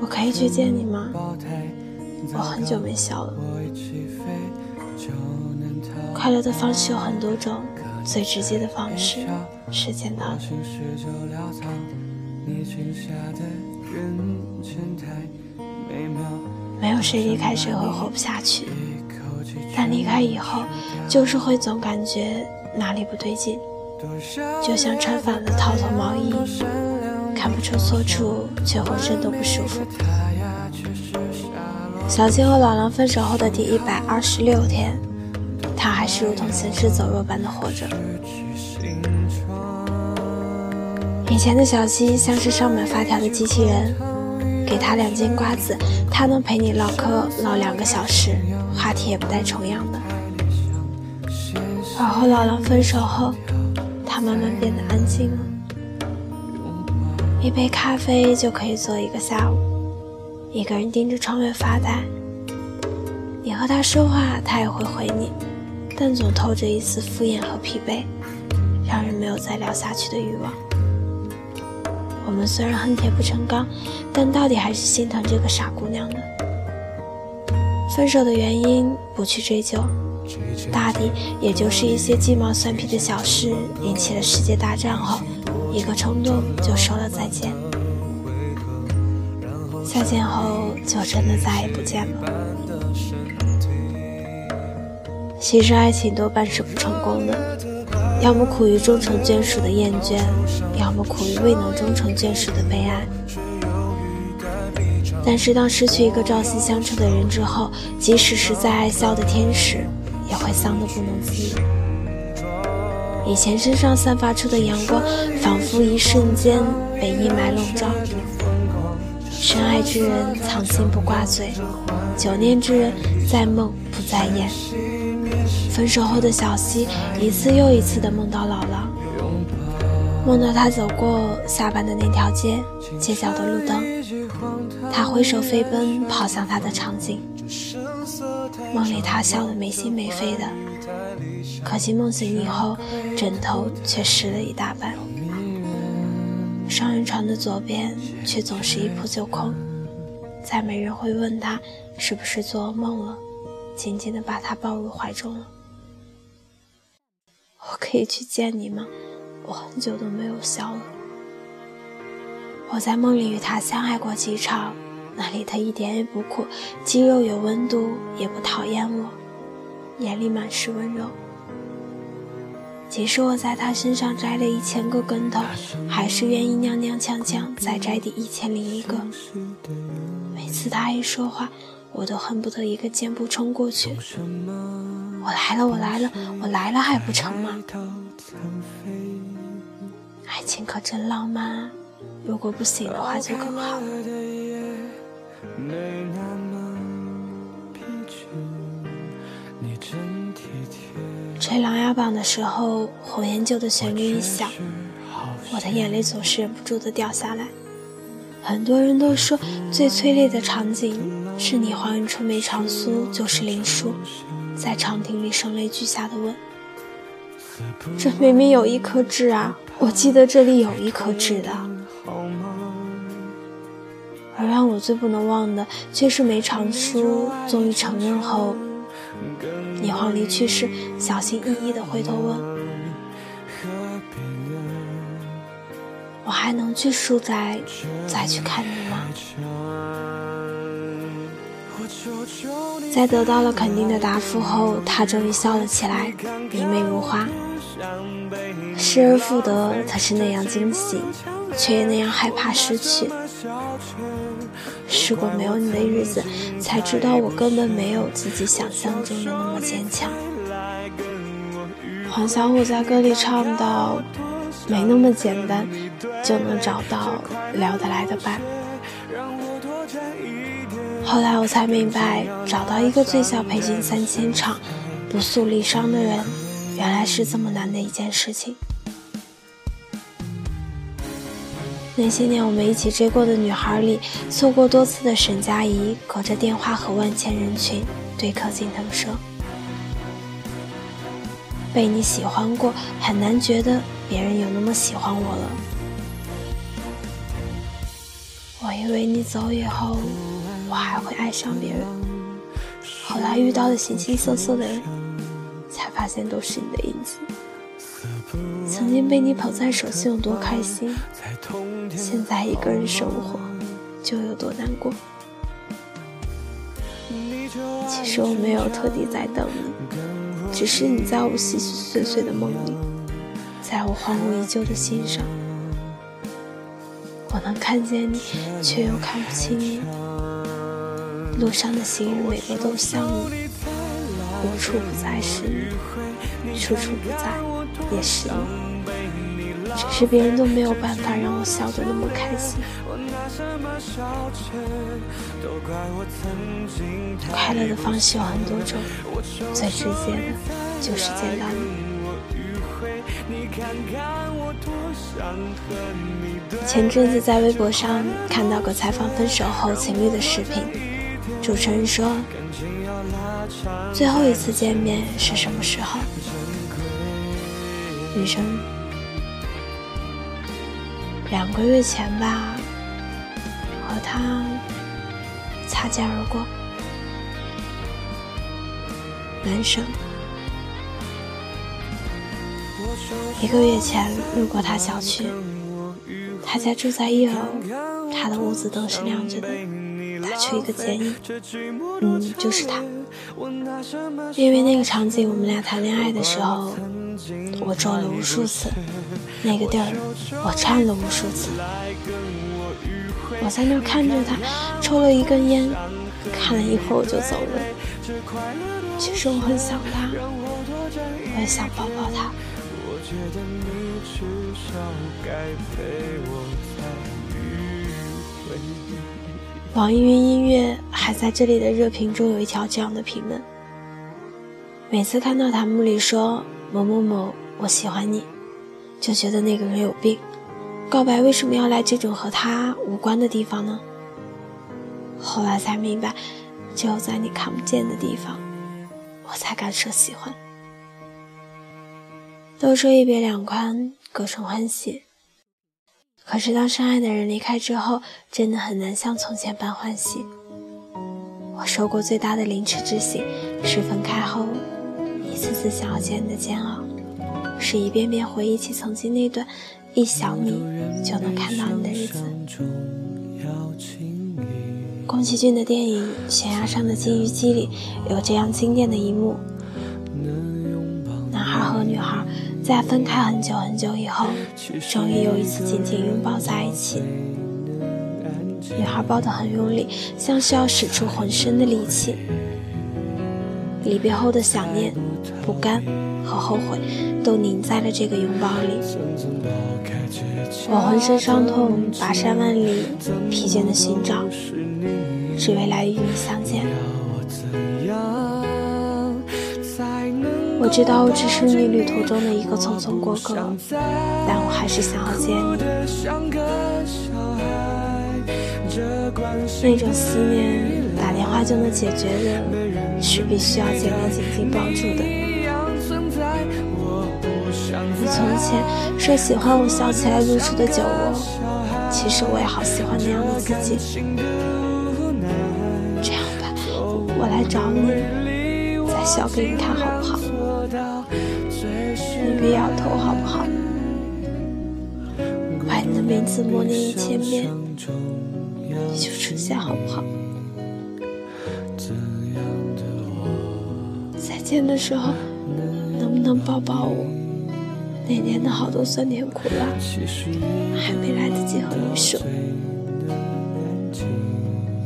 我可以去见你吗？我很久没笑了。快乐的方式有很多种，最直接的方式是见到你。没有谁离开谁会活不下去，但离开以后，就是会总感觉哪里不对劲，就像穿反了套头毛衣，看不出错处，却浑身都不舒服。小七和老狼分手后的第一百二十六天，他还是如同行尸走肉般的活着。以前的小七像是上满发条的机器人，给他两斤瓜子，他能陪你唠嗑唠两个小时，话题也不带重样的。而后老狼分手后，他慢慢变得安静了，一杯咖啡就可以坐一个下午。一个人盯着窗外发呆，你和他说话，他也会回你，但总透着一丝敷衍和疲惫，让人没有再聊下去的欲望。我们虽然恨铁不成钢，但到底还是心疼这个傻姑娘的。分手的原因不去追究，大抵也就是一些鸡毛蒜皮的小事引起了世界大战后，一个冲动就说了再见。再见后，就真的再也不见了。其实爱情多半是不成功的，要么苦于终成眷属的厌倦，要么苦于未能终成眷属的悲哀。但是当失去一个朝夕相处的人之后，即使是再爱笑的天使，也会丧得不能自已。以前身上散发出的阳光，仿佛一瞬间被阴霾笼罩。深爱之人藏心不挂嘴，久念之人在梦不在眼。分手后的小溪一次又一次的梦到老狼，梦到他走过下班的那条街，街角的路灯，他挥手飞奔跑向他的场景。梦里他笑得没心没肺的，可惜梦醒以后，枕头却湿了一大半。双人床的左边却总是一扑就空，再没人会问他是不是做噩梦了，紧紧地把他抱入怀中。我可以去见你吗？我很久都没有笑了。我在梦里与他相爱过几场，那里他一点也不酷，肌肉有温度，也不讨厌我，眼里满是温柔。即使我在他身上摘了一千个跟头，还是愿意踉踉跄跄再摘第一千零一个。每次他一说话，我都恨不得一个箭步冲过去。我来了，我来了，我来了还不成吗？爱情可真浪漫啊！如果不行的话就更好。吹《琅琊榜》的时候，红颜旧的旋律一响，我的眼泪总是忍不住的掉下来。很多人都说，最催泪的场景是你还原出梅长苏就是林殊，在长亭里声泪俱下的问：“这明明有一颗痣啊，我记得这里有一颗痣的。”而让我最不能忘的，却是梅长苏终于承认后。你皇离去时，小心翼翼地回头问：“我还能去书斋再去看你吗？”在得到了肯定的答复后，他终于笑了起来，明媚如花。失而复得，才是那样惊喜，却也那样害怕失去。试过没有你的日子，才知道我根本没有自己想象中的那么坚强。黄小琥在歌里唱到：“没那么简单，就能找到聊得来的伴。”后来我才明白，找到一个最小陪君三千场，不诉离殇的人，原来是这么难的一件事情。那些年我们一起追过的女孩里，错过多次的沈佳宜，隔着电话和万千人群对柯景腾说：“被你喜欢过，很难觉得别人有那么喜欢我了。我以为你走以后，我还会爱上别人，后来遇到的形形色色的人，才发现都是你的影子。曾经被你捧在手心有多开心，现在一个人生活就有多难过。其实我没有特地在等你，只是你在我细细碎碎的梦里，在我荒芜已久的心上，我能看见你，却又看不清你。路上的行人每个都像你，无处不在是你，处处不在也是，只是别人都没有办法让我笑得那么开心。快乐的方式有很多种，最直接的就是见到你。前阵子在微博上看到个采访分手后情侣的视频，主持人说：“最后一次见面是什么时候？”女生：“两个月前吧。”和他擦肩而过。男生，一个月前路过他小区，他家住在一楼，他的屋子灯是亮着的。打出一个剪影，嗯，就是他。因为那个场景，我们俩谈恋爱的时候，我做了无数次，那个地儿我站了无数次。我在那看着他，抽了一根烟，看了一会儿我就走了。其实我很想他，我也想抱抱他。网易云音乐还在这里的热评中有一条这样的评论：每次看到弹幕里说某某某我喜欢你，就觉得那个人有病。告白为什么要来这种和他无关的地方呢？后来才明白，只有在你看不见的地方，我才敢说喜欢。都说一别两宽，各生欢喜。可是当深爱的人离开之后，真的很难像从前般欢喜。我受过最大的凌迟之刑，是分开后一次次想要见你的煎熬，是一遍遍回忆起曾经那段。一想你就能看到你的日子。宫崎骏的电影《悬崖上的金鱼姬》里有这样经典的一幕：男孩和女孩在分开很久很久以后，终于有一次紧紧拥抱在一起。女孩抱得很用力，像是要使出浑身的力气。离别后的想念、不甘和后悔，都凝在了这个拥抱里。我浑身伤痛，跋山万里，疲倦的寻找，只为来与你相见。我知道我只是你旅途中的一个匆匆过客，但我还是想要见你。那种思念，打电话就能解决的，是必须要见面紧紧抱住的。你从前说喜欢我笑起来露出的酒窝，其实我也好喜欢那样的自己。这样吧，我来找你，再笑给你看好不好？你别摇头好不好？把你的名字默念一千遍，你就出现好不好？再见的时候，能不能抱抱我？那年的好多酸甜苦辣，还没来得及和你说。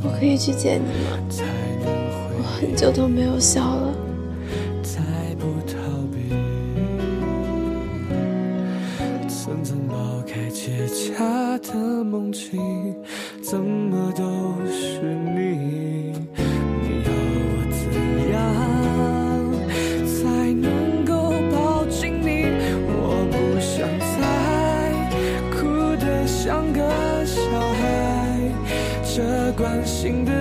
我可以去见你吗？我很久都没有笑了。层层剥开结痂的梦境，怎么都是你你要我怎样才能够抱紧你？我不想再哭得像个小孩这关心的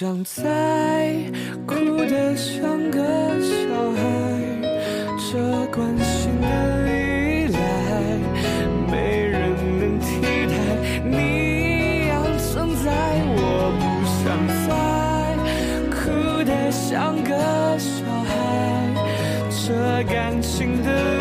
想再哭得像个小孩，这关心的依赖，没人能替代你一样存在。我不想再哭得像个小孩，这感情的。